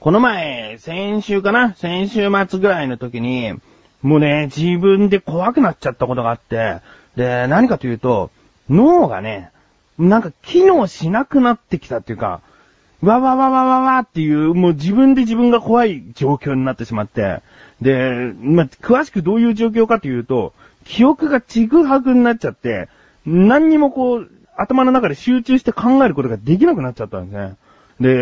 この前、先週かな？先週末ぐらいの時に、もうね、自分で怖くなっちゃったことがあって、で、何かというと、脳がね、なんか機能しなくなってきたっていうか、わわわわわわっていう、もう自分で自分が怖い状況になってしまって、で、まあ、詳しくどういう状況かというと、記憶がちぐはぐになっちゃって、何にもこう、頭の中で集中して考えることができなくなっちゃったんですね。で、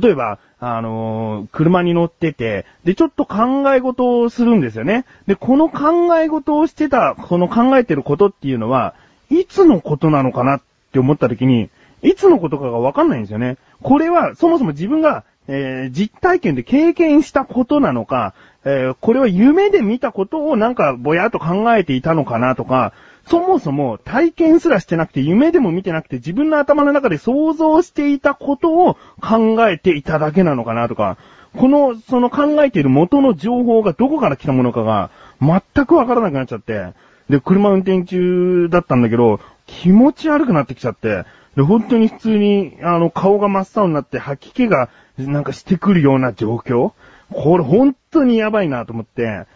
例えば、あのー、車に乗ってて、で、ちょっと考え事をするんですよね。で、この考え事をしてた、この考えてることっていうのは、いつのことなのかなって思った時に、いつのことかがわかんないんですよね。これは、そもそも自分が、えー、実体験で経験したことなのか、えー、これは夢で見たことをなんかぼやっと考えていたのかなとか、そもそも体験すらしてなくて夢でも見てなくて自分の頭の中で想像していたことを考えていただけなのかなとか、この、その考えている元の情報がどこから来たものかが全くわからなくなっちゃって、で、車運転中だったんだけど、気持ち悪くなってきちゃって、で、本当に普通に、あの、顔が真っ青になって吐き気がなんかしてくるような状況。これ本当にやばいなと思って、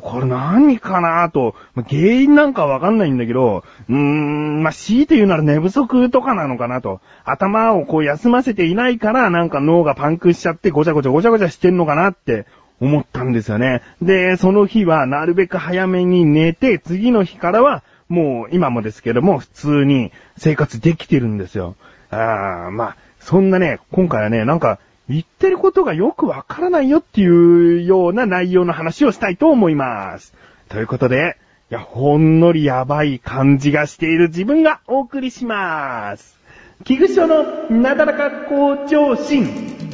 これ何かなと、原因なんかわかんないんだけど、うーん、まあ、強いて言うなら寝不足とかなのかなと。頭をこう休ませていないから、なんか脳がパンクしちゃってごちゃごちゃごちゃごちゃしてんのかなって思ったんですよね。で、その日はなるべく早めに寝て、次の日からは、もう今もですけども、普通に生活できてるんですよ。あー、まあ、そんなね、今回はね、なんか、言ってることがよくわからないよっていうような内容の話をしたいと思います。ということで、いや、ほんのりやばい感じがしている自分がお送りします。器具書のなだらか向上心。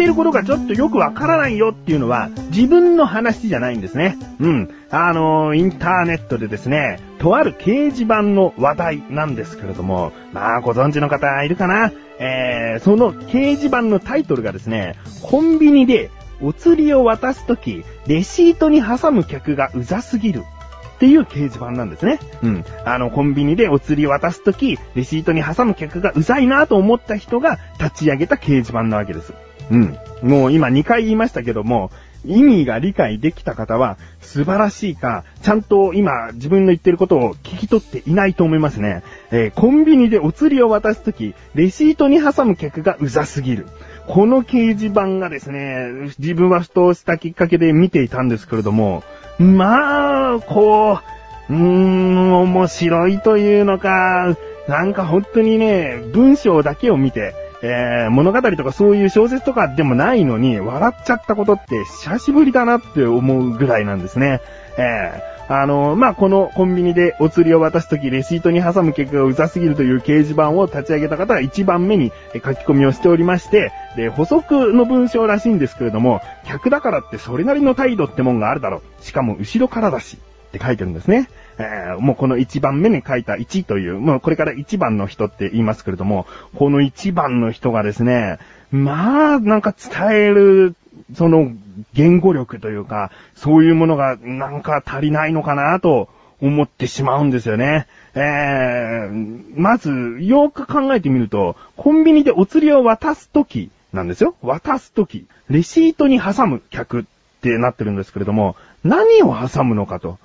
ってることがちょっとよくわからないよっていうのは自分の話じゃないんですね。うん。あのー、インターネットでですね、とある掲示板の話題なんですけれども、まあご存知の方いるかな？えー、その掲示板のタイトルがですね、コンビニでお釣りを渡すとき、レシートに挟む客がうざすぎる。っていう掲示板なんですね。うん。あの、コンビニでお釣り渡すとき、レシートに挟む客がうざいなと思った人が立ち上げた掲示板なわけです。うん。もう今2回言いましたけども、意味が理解できた方は素晴らしいか、ちゃんと今自分の言ってることを聞き取っていないと思いますね。えー、コンビニでお釣りを渡すとき、レシートに挟む客がうざすぎる。この掲示板がですね、自分はふとしたきっかけで見ていたんですけれども、まあ、こう、うーん、面白いというのか、なんか本当にね、文章だけを見て、えー、物語とかそういう小説とかでもないのに、笑っちゃったことって久しぶりだなって思うぐらいなんですね。えー、あの、まあ、このコンビニでお釣りを渡すとき、レシートに挟む結果がうざすぎるという掲示板を立ち上げた方が一番目に書き込みをしておりまして、で、補足の文章らしいんですけれども、客だからってそれなりの態度ってもんがあるだろう。しかも後ろからだし。って書いてるんですね。えー、もうこの1番目に書いた1という、もうこれから1番の人って言いますけれども、この1番の人がですね、まあ、なんか伝える、その言語力というか、そういうものがなんか足りないのかなと思ってしまうんですよね。えー、まず、よく考えてみると、コンビニでお釣りを渡すときなんですよ。渡すとき。レシートに挟む客ってなってるんですけれども、何を挟むのかと。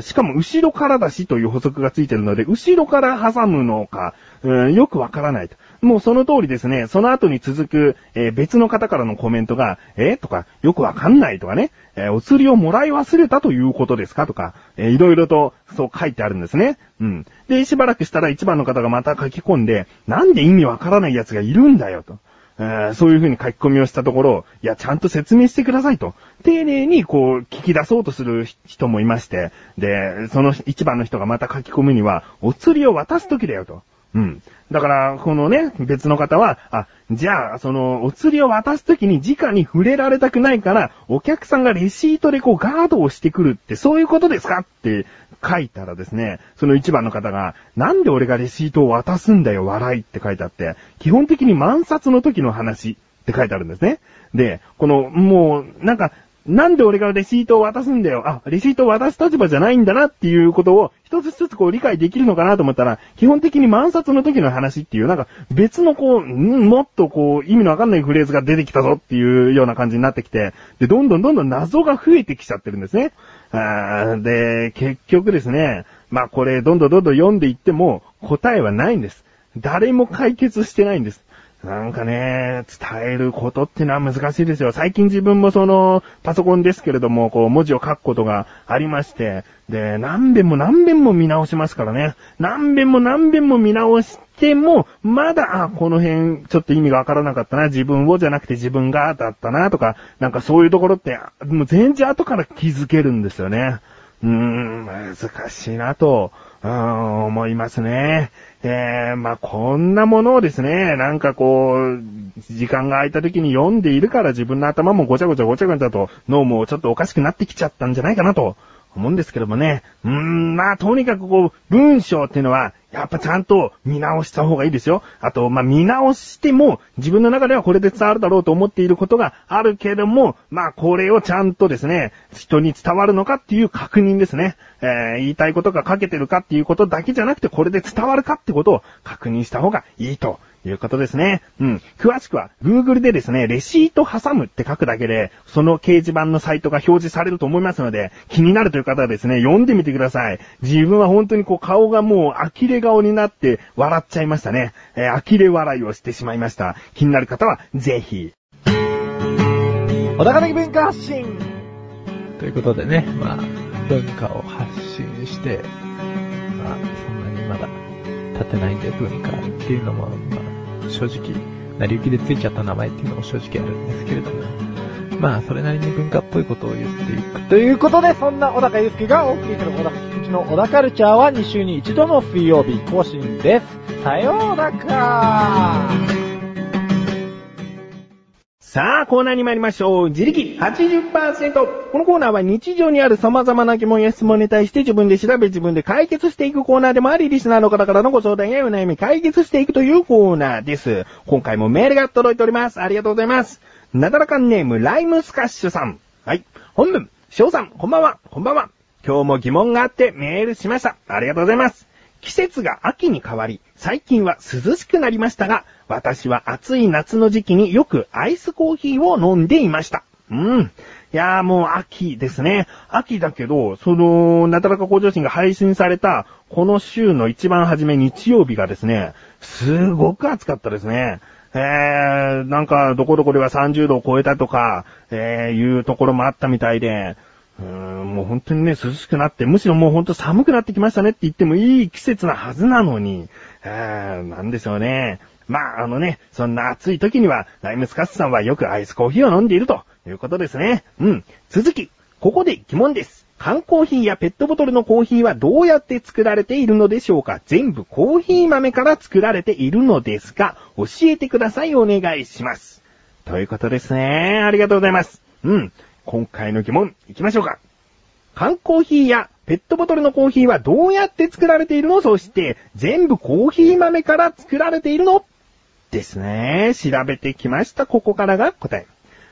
しかも後ろからだしという補足がついてるので、後ろから挟むのか、よくわからないと。もうその通りですね、その後に続く、えー、別の方からのコメントが、えー、とか、よくわかんないとかね、えー、お釣りをもらい忘れたということですか？とか、えー、いろいろとそう書いてあるんですね。うん。で、しばらくしたら一番の方がまた書き込んで、なんで意味わからない奴がいるんだよと。えそういう風に書き込みをしたところ、いや、ちゃんと説明してくださいと。丁寧にこう、聞き出そうとする人もいまして、で、その一番の人がまた書き込むには、お釣りを渡すときだよと。うん。だから、このね、別の方は、あ、じゃあ、その、お釣りを渡すときに直に触れられたくないから、お客さんがレシートでこうガードをしてくるって、そういうことですか？って書いたらですね、その一番の方が、なんで俺がレシートを渡すんだよ、笑いって書いてあって、基本的に満札の時の話って書いてあるんですね。で、この、もう、なんか、なんで俺がレシートを渡すんだよ？あ、レシートを渡す立場じゃないんだなっていうことを一つ一つこう理解できるのかなと思ったら、基本的に満札の時の話っていう、なんか別のこう、もっとこう、意味のわかんないフレーズが出てきたぞっていうような感じになってきて、で、どんどんどんどん謎が増えてきちゃってるんですね。あで、結局ですね、まあこれどんどんどんどん読んでいっても答えはないんです。誰も解決してないんです。なんかね、伝えることってのは難しいですよ。最近自分もその、パソコンですけれども、こう、文字を書くことがありまして、で、何遍も何遍も見直しますからね。何遍も何遍も見直しても、まだ、あ、この辺、ちょっと意味がわからなかったな、自分をじゃなくて自分がだったな、とか、なんかそういうところって、もう全然後から気づけるんですよね。うーん、難しいなと、うん、思いますね。え、まあ、こんなものをですね、なんかこう、時間が空いた時に読んでいるから自分の頭もごちゃごちゃごちゃごちゃと脳もちょっとおかしくなってきちゃったんじゃないかなと思うんですけどもね。うーん、まあ、とにかくこう、文章っていうのは、やっぱちゃんと見直した方がいいですよ。あと、まあ、見直しても、自分の中ではこれで伝わるだろうと思っていることがあるけども、まあ、これをちゃんとですね、人に伝わるのかっていう確認ですね。えー、言いたいことが書けてるかっていうことだけじゃなくて、これで伝わるかってことを確認した方がいいということですね。うん。詳しくは、Google でですね、レシート挟むって書くだけで、その掲示板のサイトが表示されると思いますので、気になるという方はですね、読んでみてください。自分は本当にこう顔がもう呆れ顔になって笑っちゃいましたね。えー、呆れ笑いをしてしまいました。気になる方は、ぜひ。小高的文化発信ということでね、まあ、文化を発信して、まあ、そんなにまだ立てないんで文化っていうのも、まあ、正直、成り行きでついちゃった名前っていうのも正直あるんですけれども、まあ、それなりに文化っぽいことを言っていく。ということで、そんな小高祐介がお送りする小高菊池の小高カルチャーは2週に1度の水曜日更新です。さようならさあ、コーナーに参りましょう。自力80%。このコーナーは日常にある様々な疑問や質問に対して自分で調べ自分で解決していくコーナーでもあり、リスナーの方からのご相談やお悩み解決していくというコーナーです。今回もメールが届いております。ありがとうございます。なだらかんネーム、ライムスカッシュさん。はい。本文、翔さん、こんばんは、こんばんは。今日も疑問があってメールしました。ありがとうございます。季節が秋に変わり、最近は涼しくなりましたが、私は暑い夏の時期によくアイスコーヒーを飲んでいました。うん。いやーもう秋ですね。秋だけど、その、なだらか向上心が配信された、この週の一番初め日曜日がですね、すごく暑かったですね。えー、なんか、どこどこでは30度を超えたとか、えー、いうところもあったみたいで、うーん、もう本当にね、涼しくなって、むしろもう本当寒くなってきましたねって言ってもいい季節なはずなのに、えー、なんでしょうね。まあ、あのね、そんな暑い時には、ライムスカッシュさんはよくアイスコーヒーを飲んでいるということですね。うん。続き、ここで疑問です。缶コーヒーやペットボトルのコーヒーはどうやって作られているのでしょうか？全部コーヒー豆から作られているのですか教えてください。お願いします。ということですね。ありがとうございます。うん。今回の疑問、行きましょうか。缶コーヒーやペットボトルのコーヒーはどうやって作られているの？そして、全部コーヒー豆から作られているの？ですね。調べてきました。ここからが答え。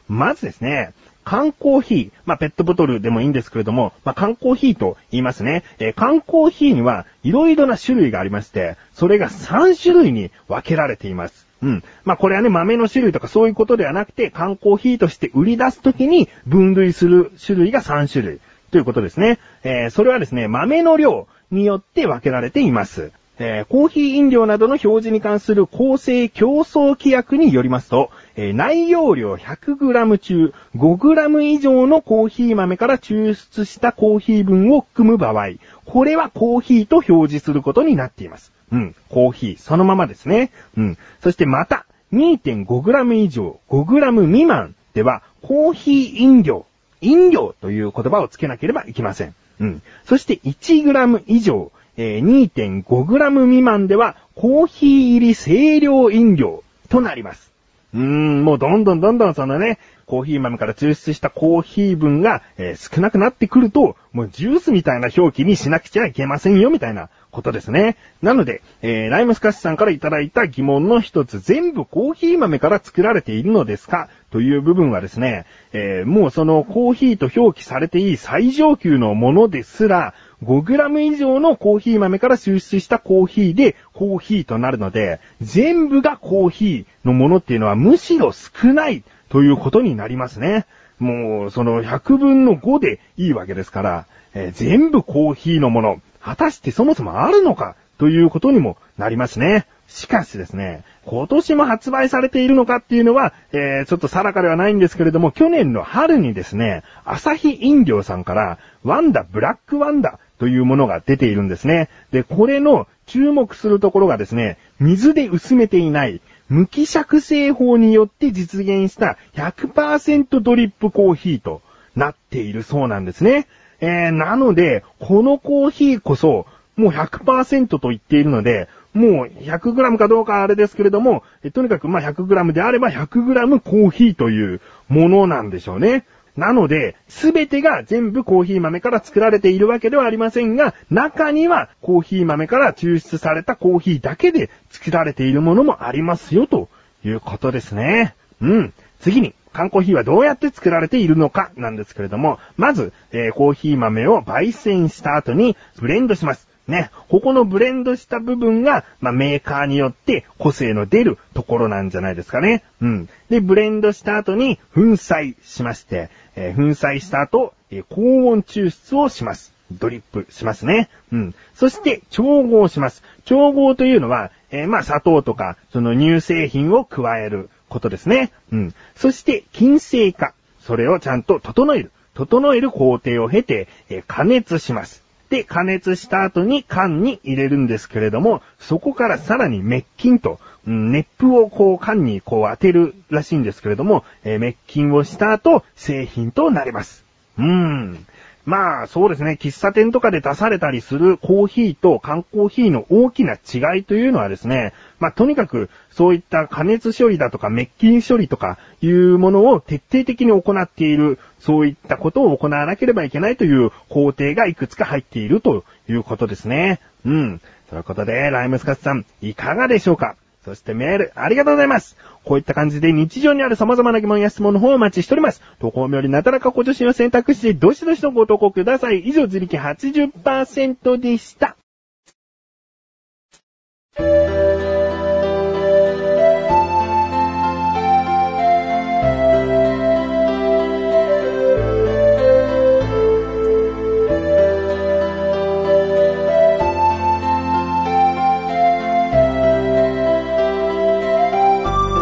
まずですね、缶コーヒー、まあ、ペットボトルでもいいんですけれども、まあ、缶コーヒーと言いますね。えー、缶コーヒーには色々な種類がありまして、それが3種類に分けられています。うん。まあ、これはね、豆の種類とかそういうことではなくて、缶コーヒーとして売り出すときに分類する種類が3種類ということですね。えー、それはですね、豆の量によって分けられています。えー、コーヒー飲料などの表示に関する公正競争規約によりますと、えー、内容量 100g 中 5g 以上のコーヒー豆から抽出したコーヒー分を含む場合、これはコーヒーと表示することになっています。うん、コーヒーそのままですね。うん。そしてまた、2.5g 以上 5g 未満では、コーヒー飲料、飲料という言葉をつけなければいけません。うん。そして 1g 以上、2.5g 未満では、コーヒー入り清涼飲料となります。うーん、もうどんどんどんどんそのね、コーヒー豆から抽出したコーヒー分が、えー、少なくなってくると、もうジュースみたいな表記にしなくちゃいけませんよ、みたいなことですね。なので、えー、ライムスカッシュさんからいただいた疑問の一つ、全部コーヒー豆から作られているのですか？という部分はですね、えー、もうそのコーヒーと表記されていい最上級のものですら、5g 以上のコーヒー豆から抽出したコーヒーでコーヒーとなるので、全部がコーヒーのものっていうのはむしろ少ないということになりますね。もう、その100分の5でいいわけですから、えー、全部コーヒーのもの、果たしてそもそもあるのかということにもなりますね。しかしですね、今年も発売されているのかっていうのは、えー、ちょっと定かではないんですけれども、去年の春にですね、朝日飲料さんから、ワンダブラックワンダというものが出ているんですね。で、これの注目するところがですね、水で薄めていない、無希釈製法によって実現した100%ドリップコーヒーとなっているそうなんですね。えー、なので、このコーヒーこそ、もう100%と言っているので、もう 100g かどうかあれですけれども、とにかくまあ 100g であれば 100g コーヒーというものなんでしょうね。なので、すべてが全部コーヒー豆から作られているわけではありませんが、中にはコーヒー豆から抽出されたコーヒーだけで作られているものもありますよ、ということですね。うん。次に、缶コーヒーはどうやって作られているのかなんですけれども、まず、えー、コーヒー豆を焙煎した後にブレンドします。ね、ここのブレンドした部分が、まあ、メーカーによって個性の出るところなんじゃないですかね。うん。で、ブレンドした後に粉砕しまして、えー、粉砕した後、えー、高温抽出をします。ドリップしますね。うん。そして、調合します。調合というのは、えー、まあ、砂糖とか、その乳製品を加えることですね。うん。そして、金星化。それをちゃんと整える。整える工程を経て、えー、加熱します。で、加熱した後に缶に入れるんですけれども、そこからさらに滅菌と、熱風をこう缶にこう当てるらしいんですけれども、えー、滅菌をした後、製品となります。うーん。まあ、そうですね。喫茶店とかで出されたりするコーヒーと缶コーヒーの大きな違いというのはですね、まあ、とにかく、そういった加熱処理だとか滅菌処理とかいうものを徹底的に行っている、そういったことを行わなければいけないという工程がいくつか入っているということですね。うん。ということで、ライムスカスさん、いかがでしょうか？そしてメール、ありがとうございます。こういった感じで日常にある様々な疑問や質問の方をお待ちしております。投稿よりなだらかご助身を選択して、どしどしとご投稿ください。以上、自力80%でした。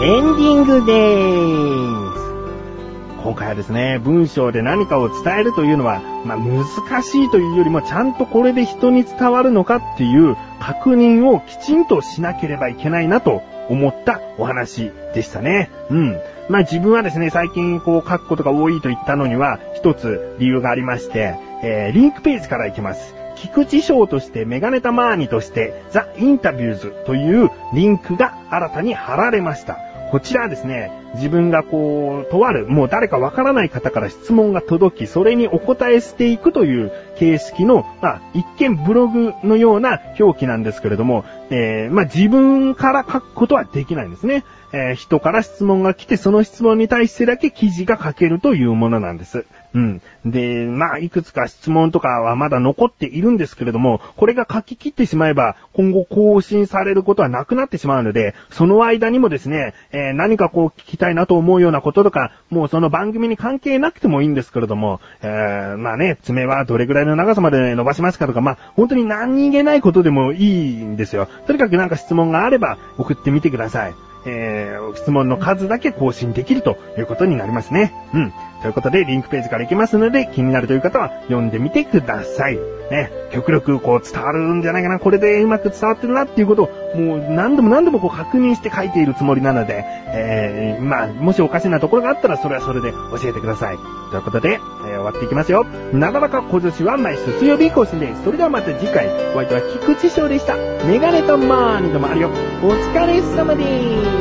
エンディングでーす。今回はですね、文章で何かを伝えるというのは、まあ、難しいというよりも、ちゃんとこれで人に伝わるのかっていう確認をきちんとしなければいけないなと思ったお話でしたね。うん。まあ、自分はですね、最近こう書くことが多いと言ったのには、一つ理由がありまして、えー、リンクページから行きます。菊池賞としてメガネタマーニとしてザ・インタビューズというリンクが新たに貼られました。こちらはですね、自分がこう、とある、もう誰かわからない方から質問が届き、それにお答えしていくという形式の、まあ、一見ブログのような表記なんですけれども、えー、まあ、自分から書くことはできないんですね。えー、人から質問が来て、その質問に対してだけ記事が書けるというものなんです。うん。で、まあ、いくつか質問とかはまだ残っているんですけれども、これが書き切ってしまえば、今後更新されることはなくなってしまうので、その間にもですね、えー、何かこう聞きたいなと思うようなこととか、もうその番組に関係なくてもいいんですけれども、えー、まあね、爪はどれぐらいの長さまで伸ばしますかとか、まあ、本当に何気ないことでもいいんですよ。とにかくなんか質問があれば送ってみてください。えー、質問の数だけ更新できるということになりますね。うん。ということで、リンクページから行きますので、気になるという方は読んでみてください。ね、極力こう伝わるんじゃないかな、これでうまく伝わってるなっていうことを、もう何度も何度もこう確認して書いているつもりなので、えー、まあ、もしおかしなところがあったら、それはそれで教えてください。ということで、えー、終わっていきますよ。なだらか小女子は毎週水曜日更新です。それではまた次回、お相手は菊池翔でした。メガネとマーニともあるよ。お疲れ様です。